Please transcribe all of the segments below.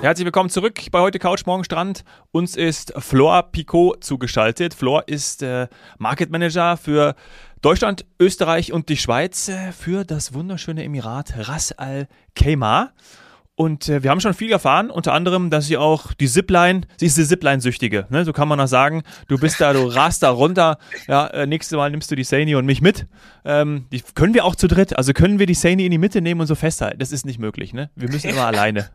Herzlich willkommen zurück bei heute Couch Morgen Strand. Uns ist Flor Picot zugeschaltet. Flor ist äh, Market Manager für Deutschland, Österreich und die Schweiz äh, für das wunderschöne Emirat Ras Al Khaimah. Und äh, wir haben schon viel erfahren, unter anderem, dass sie auch die Zipline, sie ist die Zipline-Süchtige, ne? so kann man das sagen. Du bist da, du rast da runter. Ja, äh, nächstes Mal nimmst du die Saini und mich mit. Ähm, die können wir auch zu dritt. Also können wir die Saini in die Mitte nehmen und so festhalten. Das ist nicht möglich, ne? Wir müssen immer alleine.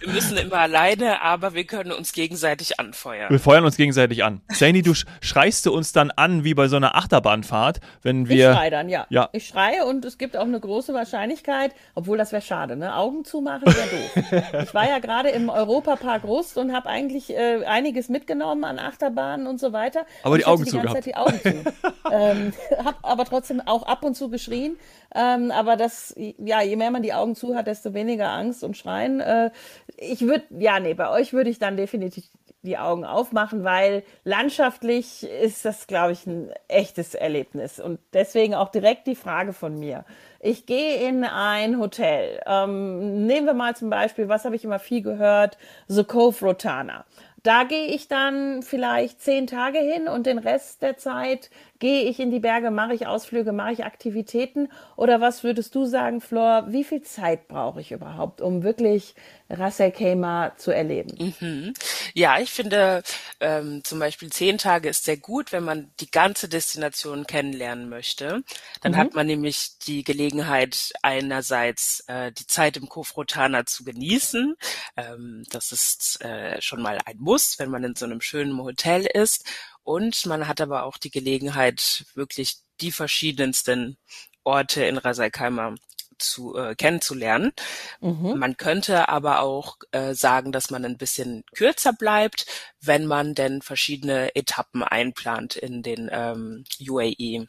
wir müssen immer alleine, aber wir können uns gegenseitig anfeuern. Wir feuern uns gegenseitig an. Saini, du schreist du uns dann an wie bei so einer Achterbahnfahrt, wenn wir. Ich schreie dann, ja. ja. Ich schreie und es gibt auch eine große Wahrscheinlichkeit, obwohl das wäre schade, ne? Augen zumachen machen wäre doof. Ich war ja gerade im Europapark Rust und habe eigentlich äh, einiges mitgenommen an Achterbahnen und so weiter. Aber die Augen die die Augen zu. ähm, habe aber trotzdem auch ab und zu geschrien. Ähm, aber das, ja, je mehr man die Augen zu hat, desto weniger Angst und Schreien. Äh, ich würde, ja, nee, bei euch würde ich dann definitiv die Augen aufmachen, weil landschaftlich ist das, glaube ich, ein echtes Erlebnis. Und deswegen auch direkt die Frage von mir. Ich gehe in ein Hotel. Ähm, nehmen wir mal zum Beispiel, was habe ich immer viel gehört? The Cove Rotana. Da gehe ich dann vielleicht zehn Tage hin und den Rest der Zeit gehe ich in die Berge, mache ich Ausflüge, mache ich Aktivitäten? Oder was würdest du sagen, Flor, wie viel Zeit brauche ich überhaupt, um wirklich Ras El Khaimah zu erleben? Mhm. Ja, ich finde ähm, zum Beispiel zehn Tage ist sehr gut, wenn man die ganze Destination kennenlernen möchte. Dann mhm. hat man nämlich die Gelegenheit, einerseits äh, die Zeit im Kofrotana zu genießen. Ähm, das ist äh, schon mal ein Muss, wenn man in so einem schönen Hotel ist. Und man hat aber auch die Gelegenheit, wirklich die verschiedensten Orte in Rasaikaimer zu äh, kennenzulernen. Mhm. Man könnte aber auch äh, sagen, dass man ein bisschen kürzer bleibt, wenn man denn verschiedene Etappen einplant in den ähm, UAE.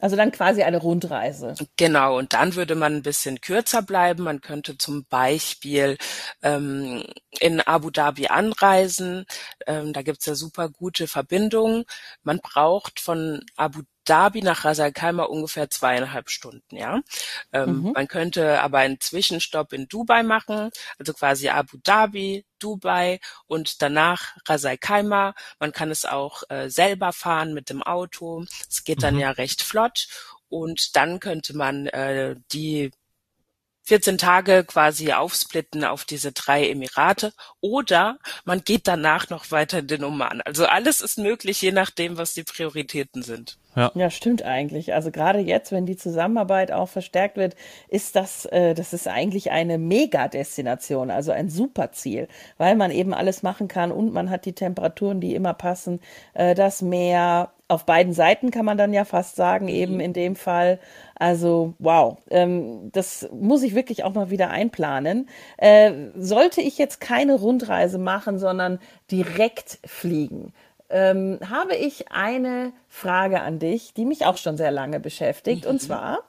Also dann quasi eine Rundreise. Genau, und dann würde man ein bisschen kürzer bleiben. Man könnte zum Beispiel ähm, in Abu Dhabi anreisen. Ähm, da gibt's ja super gute Verbindungen. Man braucht von Abu Dhabi nach Ras Al Khaimah ungefähr zweieinhalb Stunden, ja. Ähm, mhm. Man könnte aber einen Zwischenstopp in Dubai machen, also quasi Abu Dhabi, Dubai und danach Ras Al Khaimah. Man kann es auch äh, selber fahren mit dem Auto. Es geht dann mhm. ja recht flott und dann könnte man äh, die 14 Tage quasi aufsplitten auf diese drei Emirate oder man geht danach noch weiter in den Oman. Also alles ist möglich, je nachdem, was die Prioritäten sind. Ja. ja, stimmt eigentlich. Also gerade jetzt, wenn die Zusammenarbeit auch verstärkt wird, ist das, äh, das ist eigentlich eine Mega-Destination, also ein Superziel, weil man eben alles machen kann und man hat die Temperaturen, die immer passen, äh, das Meer, auf beiden Seiten kann man dann ja fast sagen, eben mhm. in dem Fall. Also wow, ähm, das muss ich wirklich auch mal wieder einplanen. Äh, sollte ich jetzt keine Rundreise machen, sondern direkt fliegen, ähm, habe ich eine Frage an dich, die mich auch schon sehr lange beschäftigt. Mhm. Und zwar,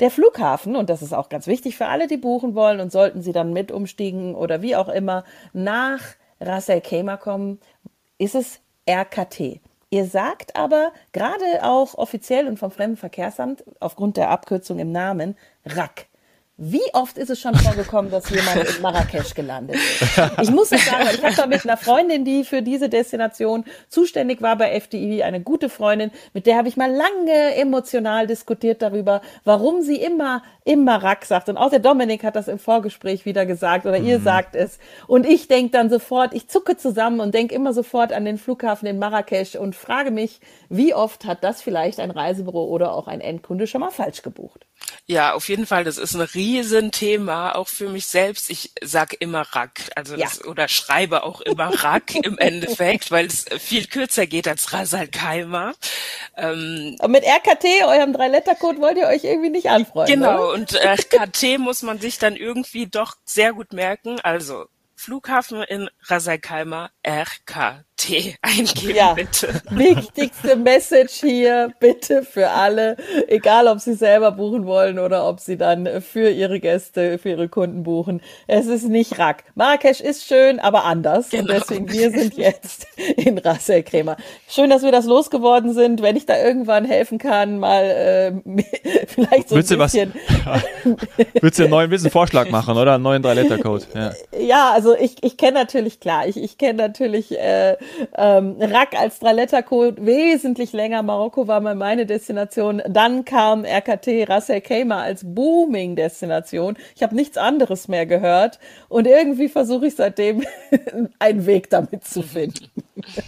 der Flughafen, und das ist auch ganz wichtig für alle, die buchen wollen und sollten sie dann mit umstiegen oder wie auch immer nach Ras El Khaimah kommen, ist es RKT. Ihr sagt aber gerade auch offiziell und vom Fremdenverkehrsamt aufgrund der Abkürzung im Namen RAK. Wie oft ist es schon vorgekommen, dass jemand in Marrakesch gelandet ist? Ich muss es sagen, ich habe da mit einer Freundin, die für diese Destination zuständig war bei FDI, eine gute Freundin, mit der habe ich mal lange emotional diskutiert darüber, warum sie immer im Marak sagt. Und auch der Dominik hat das im Vorgespräch wieder gesagt oder mhm. ihr sagt es. Und ich denke dann sofort, ich zucke zusammen und denke immer sofort an den Flughafen in Marrakesch und frage mich, wie oft hat das vielleicht ein Reisebüro oder auch ein Endkunde schon mal falsch gebucht? Ja, auf jeden Fall. Das ist ein Riesenthema, auch für mich selbst. Ich sag immer Rack, also das, oder schreibe auch immer Rack im Endeffekt, weil es viel kürzer geht als Rasal Keimer. Ähm, mit RKT, eurem Drei-Letter-Code, wollt ihr euch irgendwie nicht anfreuen. Genau, oder? und RKT muss man sich dann irgendwie doch sehr gut merken. Also Flughafen in Rasal Keimer, RKT. Eingeben, ja. bitte. Wichtigste Message hier, bitte für alle, egal ob Sie selber buchen wollen oder ob Sie dann für Ihre Gäste, für Ihre Kunden buchen. Es ist nicht Rack. Marrakesch ist schön, aber anders. Genau. Und deswegen, wir sind jetzt in Ras El Khaimah. Schön, dass wir das losgeworden sind. Wenn ich da irgendwann helfen kann, mal äh, vielleicht so willst ein bisschen. Du was, willst du einen neuen willst du einen Vorschlag machen, oder? Einen neuen Drei-Letter-Code. Ja. ja, also also ich, ich kenne natürlich, klar, ich, ich kenne natürlich äh, ähm, Rack als Drei-Letter-Code wesentlich länger. Marokko war mal meine Destination. Dann kam RKT Ras El Khaimah als Booming-Destination. Ich habe nichts anderes mehr gehört und irgendwie versuche ich seitdem einen Weg damit zu finden.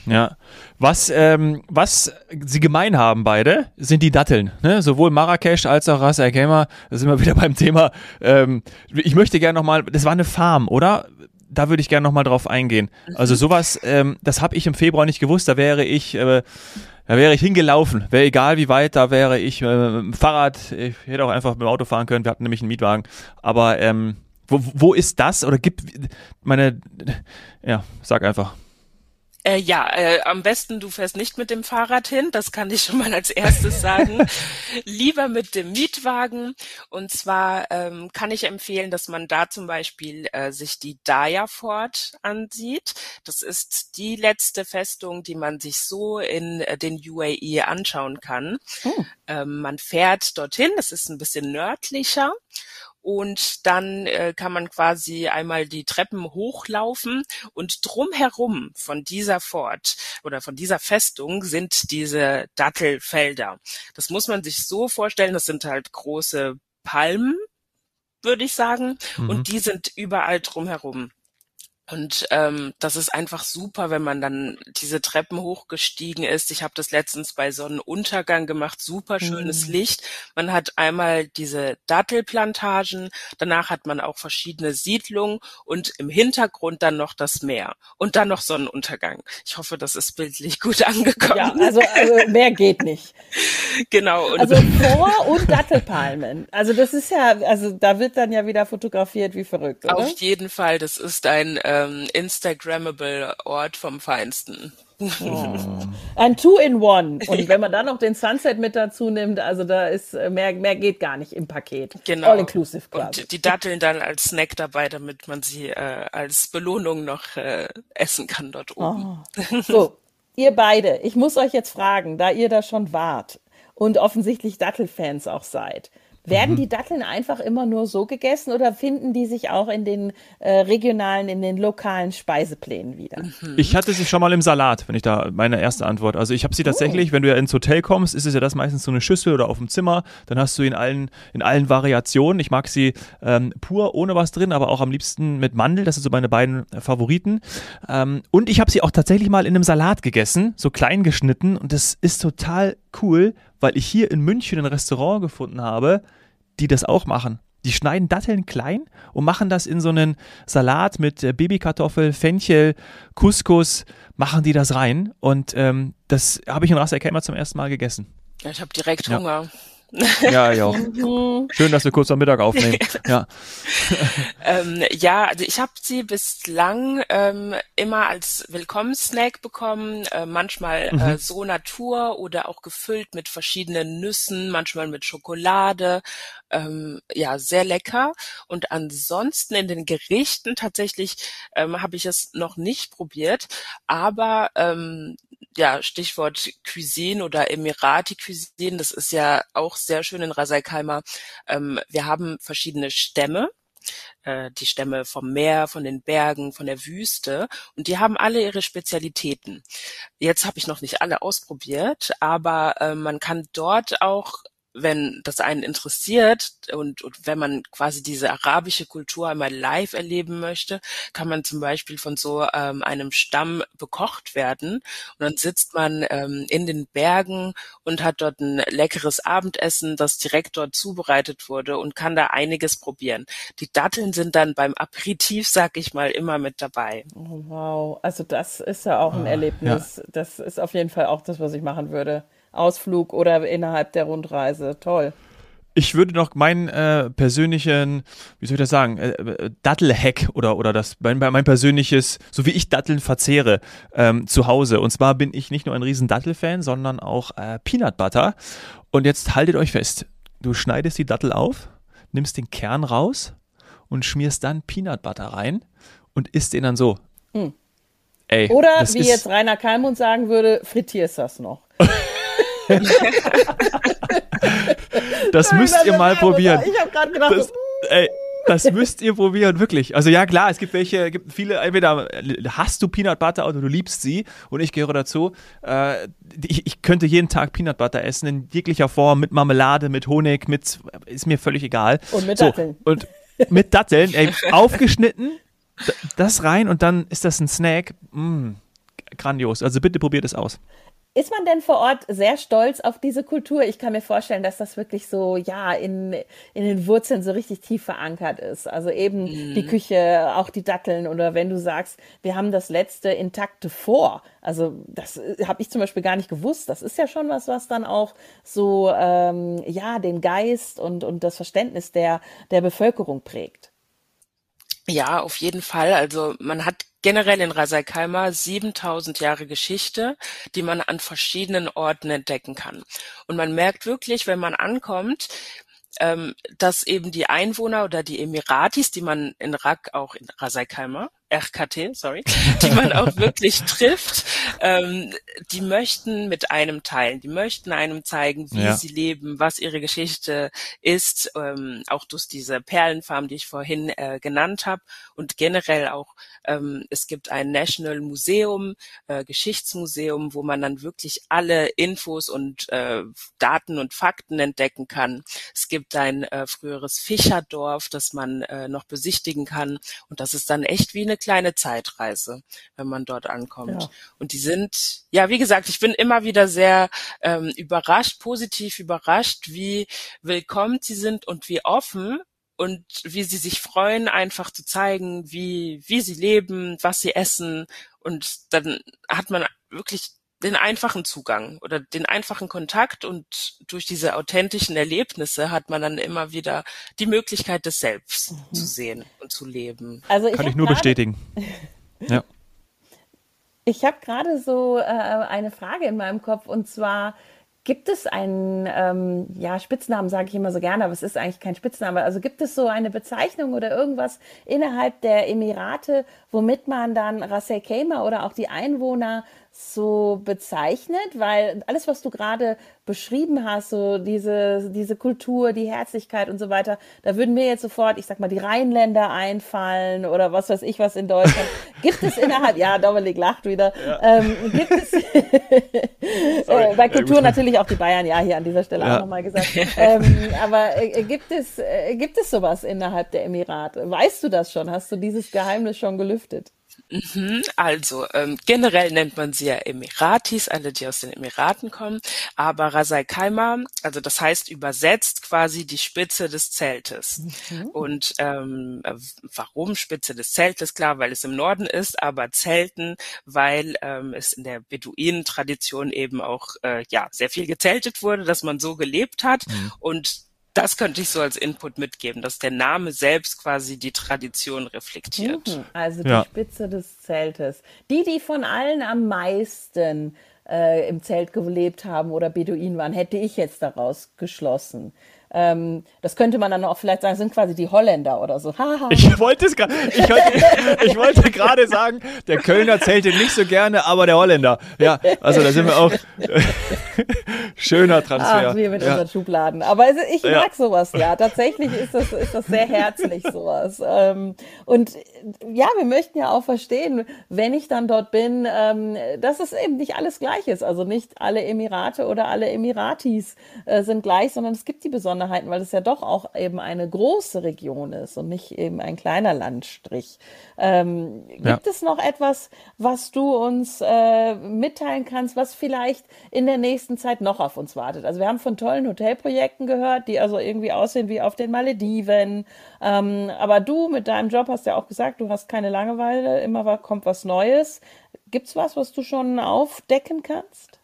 Ja, was, ähm, was sie gemein haben beide, sind die Datteln. Ne? Sowohl Marrakesch als auch Ras El Khaimah, da sind wir wieder beim Thema. Ähm, ich möchte gerne nochmal, das war eine Farm, oder? Da würde ich gerne nochmal drauf eingehen. Also mhm. sowas, ähm, das habe ich im Februar nicht gewusst, da wäre ich... Äh, da wäre ich hingelaufen. Wäre egal wie weit, da wäre ich äh, mit dem Fahrrad. Ich hätte auch einfach mit dem Auto fahren können. Wir hatten nämlich einen Mietwagen. Aber ähm, wo, wo ist das? Oder gibt meine. Ja, sag einfach. Äh, ja, äh, am besten du fährst nicht mit dem Fahrrad hin, das kann ich schon mal als erstes sagen. Lieber mit dem Mietwagen. Und zwar ähm, kann ich empfehlen, dass man da zum Beispiel äh, sich die Daya Fort ansieht. Das ist die letzte Festung, die man sich so in äh, den UAE anschauen kann. Hm. Ähm, man fährt dorthin, das ist ein bisschen nördlicher und dann äh, kann man quasi einmal die Treppen hochlaufen und drumherum von dieser Fort oder von dieser Festung sind diese Dattelfelder. Das muss man sich so vorstellen, das sind halt große Palmen, würde ich sagen, mhm. und die sind überall drumherum. Und ähm, das ist einfach super, wenn man dann diese Treppen hochgestiegen ist. Ich habe das letztens bei Sonnenuntergang gemacht, super schönes mhm. Licht. Man hat einmal diese Dattelplantagen, danach hat man auch verschiedene Siedlungen und im Hintergrund dann noch das Meer und dann noch Sonnenuntergang. Ich hoffe, das ist bildlich gut angekommen. Ja, also, also mehr geht nicht. genau. Also Vor- und Dattelpalmen. Also das ist ja, also da wird dann ja wieder fotografiert wie verrückt, oder? Auf jeden Fall, das ist ein äh, ähm, Instagrammable Ort vom Feinsten. Oh. Ein Two-in-One. Und wenn man dann noch den Sunset mit dazu nimmt, also da ist äh, mehr, mehr geht gar nicht im Paket. Genau. All-inclusive quasi. Und die Datteln dann als Snack dabei, damit man sie äh, als Belohnung noch äh, essen kann dort oben. Oh. So, ihr beide, ich muss euch jetzt fragen, da ihr da schon wart und offensichtlich Dattelfans auch seid. Werden mhm. die Datteln einfach immer nur so gegessen oder finden die sich auch in den äh, regionalen, in den lokalen Speiseplänen wieder? Mhm. Ich hatte sie schon mal im Salat, wenn ich da meine erste Antwort. Also ich habe sie tatsächlich, oh. wenn du ja ins Hotel kommst, ist es ja das meistens so eine Schüssel oder auf dem Zimmer. Dann hast du in allen in allen Variationen. Ich mag sie ähm, pur ohne was drin, aber auch am liebsten mit Mandel. Das sind so meine beiden Favoriten. Ähm, und ich habe sie auch tatsächlich mal in einem Salat gegessen, so klein geschnitten. Und das ist total cool, weil ich hier in München ein Restaurant gefunden habe, die das auch machen. Die schneiden Datteln klein und machen das in so einen Salat mit äh, Babykartoffel, Fenchel, Couscous, machen die das rein. Und ähm, das habe ich in Ras El zum ersten Mal gegessen. Ja, ich habe direkt Hunger. Ja. Ja, ja. Schön, dass wir kurz am Mittag aufnehmen. Ja, ähm, ja also ich habe sie bislang ähm, immer als Willkommenssnack bekommen, äh, manchmal mhm. äh, so Natur oder auch gefüllt mit verschiedenen Nüssen, manchmal mit Schokolade. Ähm, ja, sehr lecker. Und ansonsten in den Gerichten tatsächlich ähm, habe ich es noch nicht probiert, aber ähm, ja, Stichwort Cuisine oder Emirati Cuisine, das ist ja auch sehr schön in Rasaikaimer. Ähm, wir haben verschiedene Stämme, äh, die Stämme vom Meer, von den Bergen, von der Wüste und die haben alle ihre Spezialitäten. Jetzt habe ich noch nicht alle ausprobiert, aber äh, man kann dort auch wenn das einen interessiert und, und wenn man quasi diese arabische Kultur einmal live erleben möchte, kann man zum Beispiel von so ähm, einem Stamm bekocht werden und dann sitzt man ähm, in den Bergen und hat dort ein leckeres Abendessen, das direkt dort zubereitet wurde und kann da einiges probieren. Die Datteln sind dann beim Aperitif, sag ich mal, immer mit dabei. Oh, wow, also das ist ja auch ein ah, Erlebnis. Ja. Das ist auf jeden Fall auch das, was ich machen würde. Ausflug oder innerhalb der Rundreise. Toll. Ich würde noch meinen äh, persönlichen, wie soll ich das sagen, äh, äh, Dattel-Hack oder, oder das, mein, mein persönliches, so wie ich Datteln verzehre, ähm, zu Hause. Und zwar bin ich nicht nur ein riesen Dattel-Fan, sondern auch äh, Peanut Butter. Und jetzt haltet euch fest, du schneidest die Dattel auf, nimmst den Kern raus und schmierst dann Peanut Butter rein und isst den dann so. Hm. Ey, Oder wie jetzt Rainer Kalmund sagen würde, frittierst das noch. das müsst ihr mal probieren. Ich habe gerade gedacht, das, ey, Das müsst ihr probieren, wirklich. Also ja, klar, es gibt welche, gibt viele, entweder hast du Peanut Butter oder du liebst sie und ich gehöre dazu. Äh, ich, ich, könnte jeden Tag Peanut Butter essen in jeglicher Form, mit Marmelade, mit Honig, mit, ist mir völlig egal. Und mit Datteln. So, und mit Datteln, ey, aufgeschnitten, das rein und dann ist das ein Snack. Mm, grandios. Also bitte probiert es aus. Ist man denn vor Ort sehr stolz auf diese Kultur? Ich kann mir vorstellen, dass das wirklich so, ja, in, in den Wurzeln so richtig tief verankert ist. Also eben mm. die Küche, auch die Datteln oder wenn du sagst, wir haben das letzte intakte vor. Also das äh, habe ich zum Beispiel gar nicht gewusst. Das ist ja schon was, was dann auch so, ähm, ja, den Geist und, und das Verständnis der, der Bevölkerung prägt. Ja, auf jeden Fall. Also man hat generell in Rasaikaimer 7000 Jahre Geschichte, die man an verschiedenen Orten entdecken kann. Und man merkt wirklich, wenn man ankommt, ähm, dass eben die Einwohner oder die Emiratis, die man in Rak auch in Rasaikaimer RKT, sorry, die man auch wirklich trifft, ähm, die möchten mit einem teilen, die möchten einem zeigen, wie ja. sie leben, was ihre Geschichte ist, ähm, auch durch diese Perlenfarm, die ich vorhin äh, genannt habe und generell auch, ähm, es gibt ein National Museum, äh, Geschichtsmuseum, wo man dann wirklich alle Infos und äh, Daten und Fakten entdecken kann. Es gibt ein äh, früheres Fischerdorf, das man äh, noch besichtigen kann und das ist dann echt wie eine kleine Zeitreise, wenn man dort ankommt. Ja. Und die sind, ja, wie gesagt, ich bin immer wieder sehr ähm, überrascht, positiv überrascht, wie willkommen sie sind und wie offen und wie sie sich freuen, einfach zu zeigen, wie, wie sie leben, was sie essen. Und dann hat man wirklich den einfachen Zugang oder den einfachen Kontakt und durch diese authentischen Erlebnisse hat man dann immer wieder die Möglichkeit, das selbst mhm. zu sehen und zu leben. Also ich Kann ich nur bestätigen. ja. Ich habe gerade so äh, eine Frage in meinem Kopf und zwar, Gibt es einen, ähm, ja, Spitznamen sage ich immer so gerne, aber es ist eigentlich kein Spitzname. Also gibt es so eine Bezeichnung oder irgendwas innerhalb der Emirate, womit man dann Ras El Khaimah oder auch die Einwohner so bezeichnet, weil alles, was du gerade beschrieben hast, so diese, diese Kultur, die Herzlichkeit und so weiter, da würden mir jetzt sofort, ich sag mal, die Rheinländer einfallen oder was weiß ich was in Deutschland. Gibt es innerhalb, ja, Dominik lacht wieder, ja. ähm, gibt es äh, bei Kultur natürlich auch die Bayern, ja, hier an dieser Stelle ja. auch nochmal gesagt. Ähm, aber äh, gibt es, äh, gibt es sowas innerhalb der Emirate? Weißt du das schon? Hast du dieses Geheimnis schon gelüftet? Mhm, also ähm, generell nennt man sie ja Emiratis, alle, die aus den Emiraten kommen, aber Rasai Kaima, also das heißt übersetzt quasi die Spitze des Zeltes. Mhm. Und ähm, warum Spitze des Zeltes? Klar, weil es im Norden ist, aber Zelten, weil ähm, es in der Beduinen-Tradition eben auch äh, ja sehr viel gezeltet wurde, dass man so gelebt hat mhm. und das könnte ich so als Input mitgeben, dass der Name selbst quasi die Tradition reflektiert. Mhm, also die ja. Spitze des Zeltes. Die, die von allen am meisten äh, im Zelt gelebt haben oder Beduinen waren, hätte ich jetzt daraus geschlossen. Ähm, das könnte man dann auch vielleicht sagen, sind quasi die Holländer oder so. ich wollte es ich, ich wollte gerade sagen, der Kölner zählte nicht so gerne, aber der Holländer. Ja, also da sind wir auch schöner Transfer. Ach, wir mit ja. unseren Schubladen. Aber also ich mag ja. sowas, ja. Tatsächlich ist das, ist das sehr herzlich, sowas. Ähm, und ja, wir möchten ja auch verstehen, wenn ich dann dort bin, ähm, dass es eben nicht alles gleich ist. Also nicht alle Emirate oder alle Emiratis äh, sind gleich, sondern es gibt die besonderen Besonderheiten, weil es ja doch auch eben eine große Region ist und nicht eben ein kleiner Landstrich. Ähm, gibt ja. es noch etwas, was du uns äh, mitteilen kannst, was vielleicht in der nächsten Zeit noch auf uns wartet? Also wir haben von tollen Hotelprojekten gehört, die also irgendwie aussehen wie auf den Malediven. Ähm, aber du mit deinem Job hast ja auch gesagt, du hast keine Langeweile, immer kommt was Neues. Gibt's was, was du schon aufdecken kannst?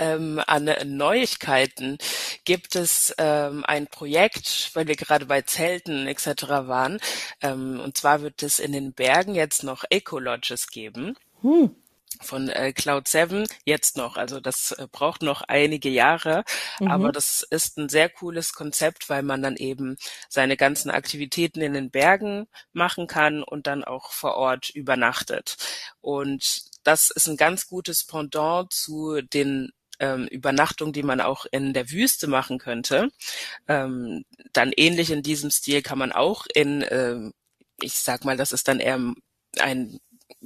Ähm, an Neuigkeiten gibt es ähm, ein Projekt, weil wir gerade bei Zelten etc. waren. Ähm, und zwar wird es in den Bergen jetzt noch Eco-Lodges geben. Hm von äh, Cloud 7 jetzt noch. Also das äh, braucht noch einige Jahre, mhm. aber das ist ein sehr cooles Konzept, weil man dann eben seine ganzen Aktivitäten in den Bergen machen kann und dann auch vor Ort übernachtet. Und das ist ein ganz gutes Pendant zu den ähm, Übernachtung, die man auch in der Wüste machen könnte. Ähm, dann ähnlich in diesem Stil kann man auch in, ähm, ich sag mal, das ist dann eher ein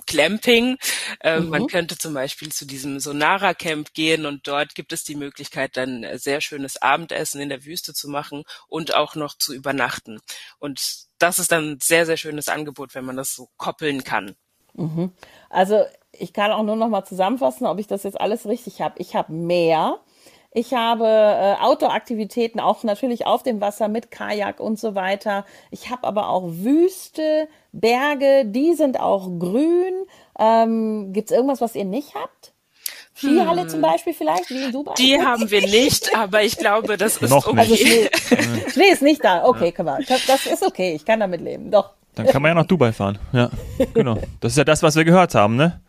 Clamping. Ähm, mhm. Man könnte zum Beispiel zu diesem Sonara Camp gehen und dort gibt es die Möglichkeit, dann sehr schönes Abendessen in der Wüste zu machen und auch noch zu übernachten. Und das ist dann ein sehr, sehr schönes Angebot, wenn man das so koppeln kann. Mhm. Also ich kann auch nur noch mal zusammenfassen, ob ich das jetzt alles richtig habe. Ich habe mehr ich habe äh, Outdoor-Aktivitäten auch natürlich auf dem Wasser mit Kajak und so weiter. Ich habe aber auch Wüste, Berge, die sind auch grün. Ähm, Gibt es irgendwas, was ihr nicht habt? Skihalle hm. zum Beispiel vielleicht, wie in Dubai? Die haben wir nicht, aber ich glaube, das ist Noch okay. Also Schnee, Schnee, ist nicht da. Okay, komm mal. Das ist okay, ich kann damit leben. Doch. Dann kann man ja nach Dubai fahren. Ja, genau. Das ist ja das, was wir gehört haben, ne?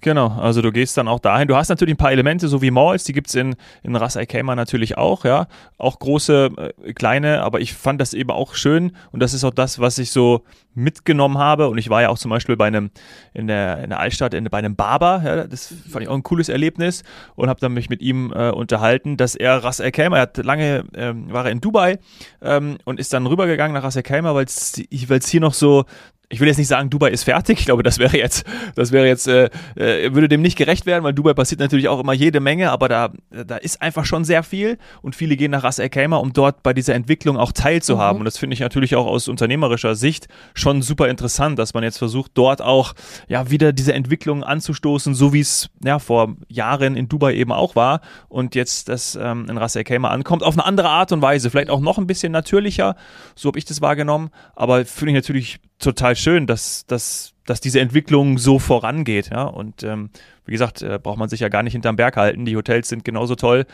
Genau, also du gehst dann auch dahin. Du hast natürlich ein paar Elemente, so wie Malls, die gibt's in, in Ras Al Khaimah natürlich auch, ja. Auch große, äh, kleine, aber ich fand das eben auch schön und das ist auch das, was ich so mitgenommen habe. Und ich war ja auch zum Beispiel bei einem, in der, in der Altstadt, in, bei einem Barber, ja, das fand ich auch ein cooles Erlebnis und habe dann mich mit ihm äh, unterhalten, dass er Ras Al Khaimah, er hat lange, ähm, war er in Dubai ähm, und ist dann rübergegangen nach Ras Al Khaimah, weil es hier noch so, ich will jetzt nicht sagen, Dubai ist fertig. Ich glaube, das wäre jetzt, das wäre jetzt, äh, äh, würde dem nicht gerecht werden, weil Dubai passiert natürlich auch immer jede Menge, aber da, da ist einfach schon sehr viel und viele gehen nach Ras Al Khaimah, um dort bei dieser Entwicklung auch teilzuhaben. Mhm. Und das finde ich natürlich auch aus unternehmerischer Sicht schon super interessant, dass man jetzt versucht, dort auch ja wieder diese Entwicklung anzustoßen, so wie es ja vor Jahren in Dubai eben auch war und jetzt das ähm, in Ras Al Khaimah ankommt, auf eine andere Art und Weise, vielleicht auch noch ein bisschen natürlicher, so habe ich das wahrgenommen, aber finde ich natürlich total schön, dass, dass, dass diese Entwicklung so vorangeht. Ja? Und ähm, wie gesagt, äh, braucht man sich ja gar nicht hinterm Berg halten. Die Hotels sind genauso toll.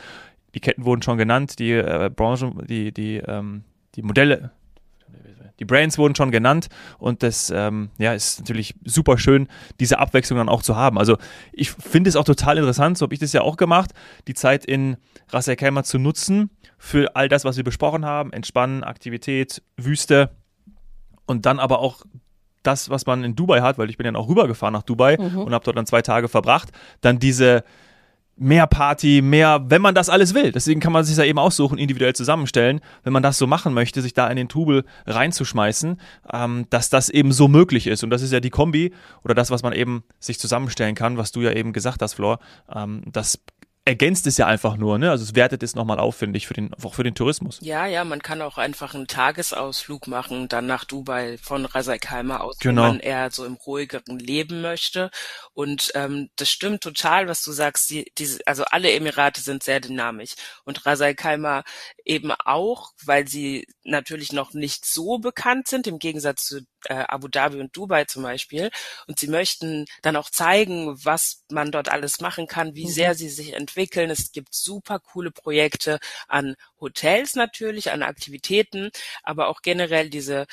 Die Ketten wurden schon genannt, die äh, Branchen, die, die, ähm, die Modelle, die Brands wurden schon genannt und das ähm, ja, ist natürlich super schön, diese Abwechslung dann auch zu haben. Also ich finde es auch total interessant, so habe ich das ja auch gemacht, die Zeit in Ras zu nutzen für all das, was wir besprochen haben, Entspannen, Aktivität, Wüste, und dann aber auch das, was man in Dubai hat, weil ich bin ja auch rübergefahren nach Dubai mhm. und habe dort dann zwei Tage verbracht, dann diese mehr Party, mehr, wenn man das alles will. Deswegen kann man sich da eben aussuchen, individuell zusammenstellen, wenn man das so machen möchte, sich da in den Trubel reinzuschmeißen, ähm, dass das eben so möglich ist. Und das ist ja die Kombi oder das, was man eben sich zusammenstellen kann, was du ja eben gesagt hast, Flor. Ähm, das ergänzt es ja einfach nur, ne? Also es wertet es nochmal auf, finde ich, für den, auch für den Tourismus. Ja, ja, man kann auch einfach einen Tagesausflug machen, dann nach Dubai von Rasaikheimer aus, genau. wenn man eher so im ruhigeren leben möchte. Und ähm, das stimmt total, was du sagst. Die, diese, also alle Emirate sind sehr dynamisch und Rasaikheimer eben auch, weil sie natürlich noch nicht so bekannt sind, im Gegensatz zu äh, Abu Dhabi und Dubai zum Beispiel. Und sie möchten dann auch zeigen, was man dort alles machen kann, wie mhm. sehr sie sich entwickeln. Es gibt super coole Projekte an Hotels natürlich, an Aktivitäten, aber auch generell diese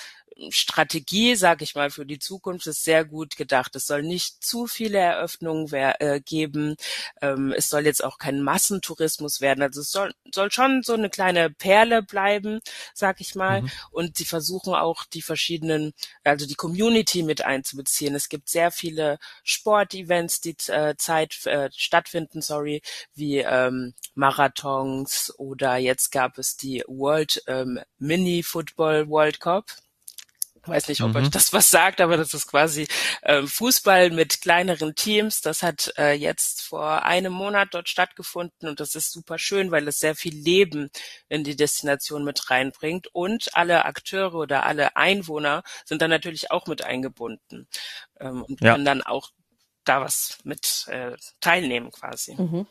Strategie, sage ich mal, für die Zukunft ist sehr gut gedacht. Es soll nicht zu viele Eröffnungen äh, geben. Ähm, es soll jetzt auch kein Massentourismus werden. Also es soll, soll schon so eine kleine Perle bleiben, sag ich mal. Mhm. Und sie versuchen auch die verschiedenen, also die Community mit einzubeziehen. Es gibt sehr viele Sportevents, die äh, Zeit äh, stattfinden, sorry, wie ähm, Marathons oder jetzt gab es die World ähm, Mini Football World Cup weiß nicht, ob mhm. euch das was sagt, aber das ist quasi äh, Fußball mit kleineren Teams. Das hat äh, jetzt vor einem Monat dort stattgefunden und das ist super schön, weil es sehr viel Leben in die Destination mit reinbringt und alle Akteure oder alle Einwohner sind dann natürlich auch mit eingebunden ähm, und ja. können dann auch da was mit äh, teilnehmen quasi. Mhm.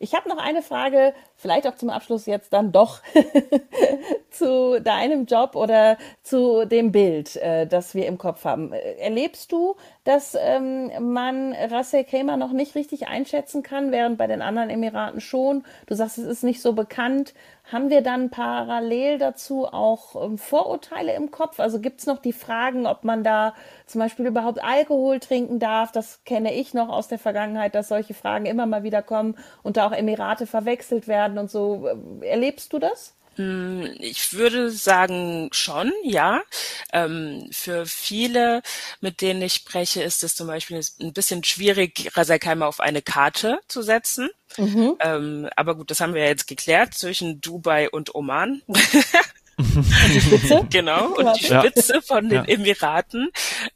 Ich habe noch eine Frage, vielleicht auch zum Abschluss jetzt dann doch zu deinem Job oder zu dem Bild, äh, das wir im Kopf haben. Erlebst du, dass ähm, man Ras Al Khaimah noch nicht richtig einschätzen kann, während bei den anderen Emiraten schon? Du sagst, es ist nicht so bekannt. Haben wir dann parallel dazu auch ähm, Vorurteile im Kopf? Also gibt es noch die Fragen, ob man da zum Beispiel überhaupt Alkohol trinken darf? Das kenne ich noch aus der Vergangenheit, dass solche Fragen immer mal wieder kommen und da auch Emirate verwechselt werden und so. Erlebst du das? Mm, ich würde sagen schon, ja. Ähm, für viele, mit denen ich spreche, ist es zum Beispiel ein bisschen schwierig, Rasakeima auf eine Karte zu setzen. Mhm. Ähm, aber gut, das haben wir ja jetzt geklärt zwischen Dubai und Oman. die Spitze? genau, und die Spitze ja. von den ja. Emiraten.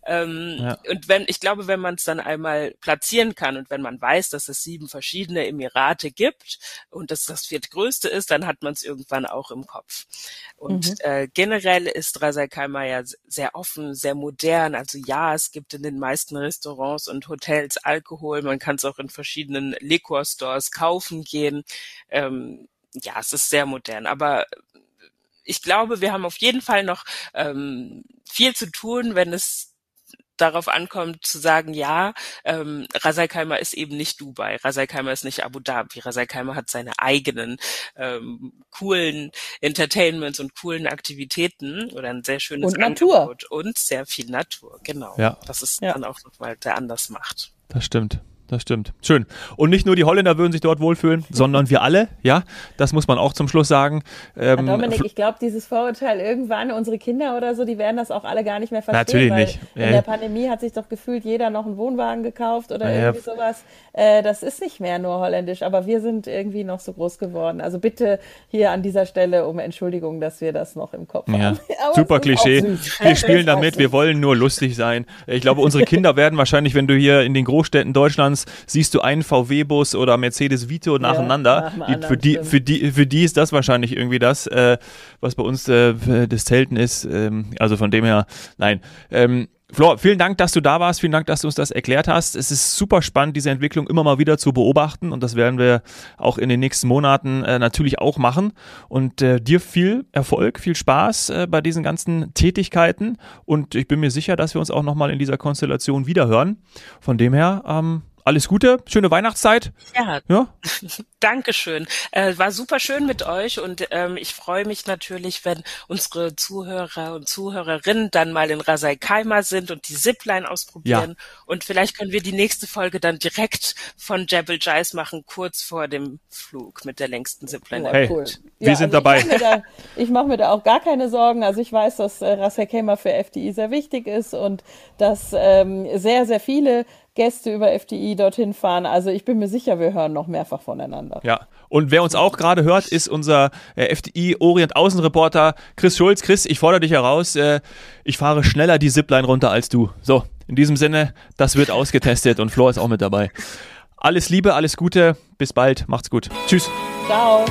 Ähm, ja. Und wenn, ich glaube, wenn man es dann einmal platzieren kann und wenn man weiß, dass es sieben verschiedene Emirate gibt und dass das viertgrößte ist, dann hat man es irgendwann auch im Kopf. Und mhm. äh, generell ist Ras Al Khaimah ja sehr offen, sehr modern. Also ja, es gibt in den meisten Restaurants und Hotels Alkohol. Man kann es auch in verschiedenen Liquor-Stores kaufen gehen. Ähm, ja, es ist sehr modern, aber ich glaube, wir haben auf jeden Fall noch ähm, viel zu tun, wenn es darauf ankommt zu sagen, ja, ähm, Rasakheimer ist eben nicht Dubai, Rasakheimer ist nicht Abu Dhabi, Rasakheimer hat seine eigenen ähm, coolen Entertainments und coolen Aktivitäten oder ein sehr schönes und Angebot Natur. und sehr viel Natur, genau. Ja. Das ist ja. dann auch nochmal der anders macht. Das stimmt das stimmt. Schön. Und nicht nur die Holländer würden sich dort wohlfühlen, sondern wir alle, ja, das muss man auch zum Schluss sagen. Ähm, Dominik, ich glaube, dieses Vorurteil irgendwann, unsere Kinder oder so, die werden das auch alle gar nicht mehr verstehen. Natürlich weil nicht. In der Pandemie hat sich doch gefühlt jeder noch einen Wohnwagen gekauft oder ja, irgendwie sowas. Äh, das ist nicht mehr nur holländisch, aber wir sind irgendwie noch so groß geworden. Also bitte hier an dieser Stelle um Entschuldigung, dass wir das noch im Kopf ja. haben. Super Klischee. Wir spielen damit, wir wollen nur lustig sein. Ich glaube, unsere Kinder werden wahrscheinlich, wenn du hier in den Großstädten Deutschlands siehst du einen VW-Bus oder Mercedes Vito nacheinander. Ja, die, für, die, für, die, für die ist das wahrscheinlich irgendwie das, äh, was bei uns äh, das Zelten ist. Ähm, also von dem her, nein. Ähm, Flor, vielen Dank, dass du da warst. Vielen Dank, dass du uns das erklärt hast. Es ist super spannend, diese Entwicklung immer mal wieder zu beobachten und das werden wir auch in den nächsten Monaten äh, natürlich auch machen. Und äh, dir viel Erfolg, viel Spaß äh, bei diesen ganzen Tätigkeiten und ich bin mir sicher, dass wir uns auch nochmal in dieser Konstellation wiederhören. Von dem her, ähm, alles Gute, schöne Weihnachtszeit. Ja, ja? Dankeschön. Äh, war super schön mit euch und ähm, ich freue mich natürlich, wenn unsere Zuhörer und Zuhörerinnen dann mal in Rasai Kaima sind und die Zipline ausprobieren. Ja. Und vielleicht können wir die nächste Folge dann direkt von Jebel Jais machen, kurz vor dem Flug mit der längsten Zipline. Hey, cool. wir ja, sind also dabei. Ich mache mir, da auch gar keine Sorgen. Also ich weiß, dass äh, Rasai Kaima für FDI sehr wichtig ist und dass ähm, sehr, sehr viele Gäste über FDI dorthin fahren. Also ich bin mir sicher, wir hören noch mehrfach voneinander. Ja, und wer uns auch gerade hört, ist unser äh, FDI Orient Außenreporter Chris Schulz. Chris, ich fordere dich heraus. Äh, ich fahre schneller die Zipline runter als du. So, in diesem Sinne, das wird ausgetestet und Flo ist auch mit dabei. Alles Liebe, alles Gute, bis bald, macht's gut. Tschüss. Ciao.